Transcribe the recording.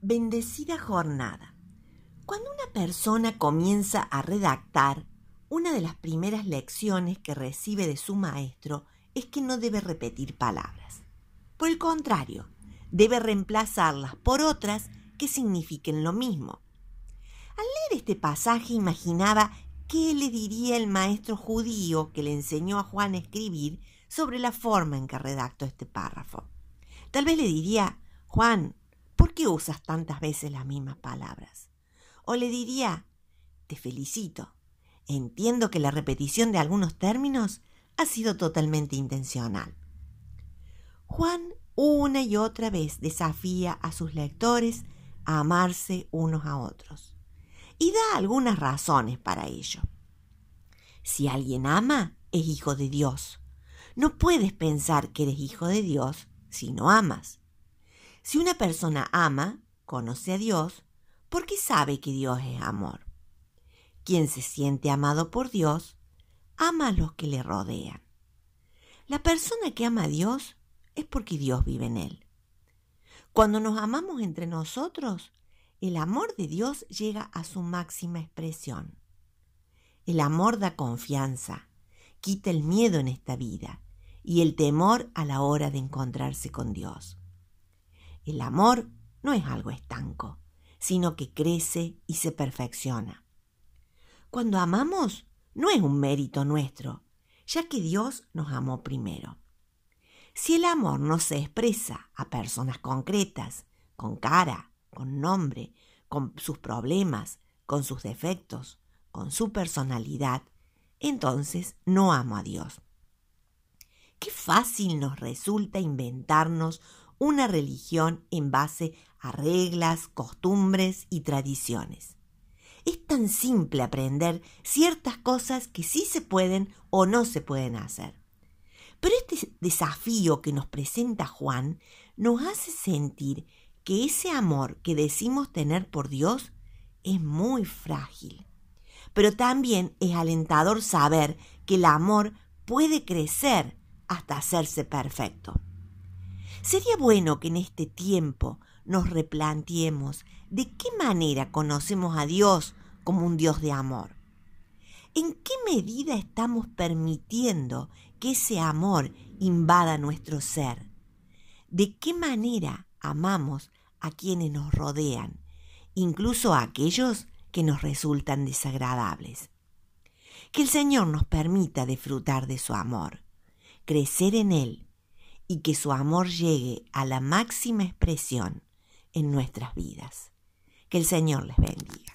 Bendecida jornada. Cuando una persona comienza a redactar, una de las primeras lecciones que recibe de su maestro es que no debe repetir palabras. Por el contrario, debe reemplazarlas por otras que signifiquen lo mismo. Al leer este pasaje imaginaba qué le diría el maestro judío que le enseñó a Juan a escribir sobre la forma en que redactó este párrafo. Tal vez le diría, Juan, ¿por qué usas tantas veces las mismas palabras? O le diría, te felicito, entiendo que la repetición de algunos términos ha sido totalmente intencional. Juan una y otra vez desafía a sus lectores a amarse unos a otros y da algunas razones para ello. Si alguien ama, es hijo de Dios. No puedes pensar que eres hijo de Dios si no amas. Si una persona ama, conoce a Dios, porque sabe que Dios es amor. Quien se siente amado por Dios, ama a los que le rodean. La persona que ama a Dios es porque Dios vive en él. Cuando nos amamos entre nosotros, el amor de Dios llega a su máxima expresión. El amor da confianza, quita el miedo en esta vida y el temor a la hora de encontrarse con Dios. El amor no es algo estanco, sino que crece y se perfecciona. Cuando amamos, no es un mérito nuestro, ya que Dios nos amó primero. Si el amor no se expresa a personas concretas, con cara, con nombre, con sus problemas, con sus defectos, con su personalidad, entonces no amo a Dios. Qué fácil nos resulta inventarnos una religión en base a reglas, costumbres y tradiciones. Es tan simple aprender ciertas cosas que sí se pueden o no se pueden hacer. Pero este desafío que nos presenta Juan nos hace sentir que ese amor que decimos tener por Dios es muy frágil. Pero también es alentador saber que el amor puede crecer hasta hacerse perfecto. Sería bueno que en este tiempo nos replanteemos de qué manera conocemos a Dios como un Dios de amor. ¿En qué medida estamos permitiendo que ese amor invada nuestro ser? ¿De qué manera amamos a quienes nos rodean, incluso a aquellos que nos resultan desagradables? Que el Señor nos permita disfrutar de su amor, crecer en Él y que su amor llegue a la máxima expresión en nuestras vidas. Que el Señor les bendiga.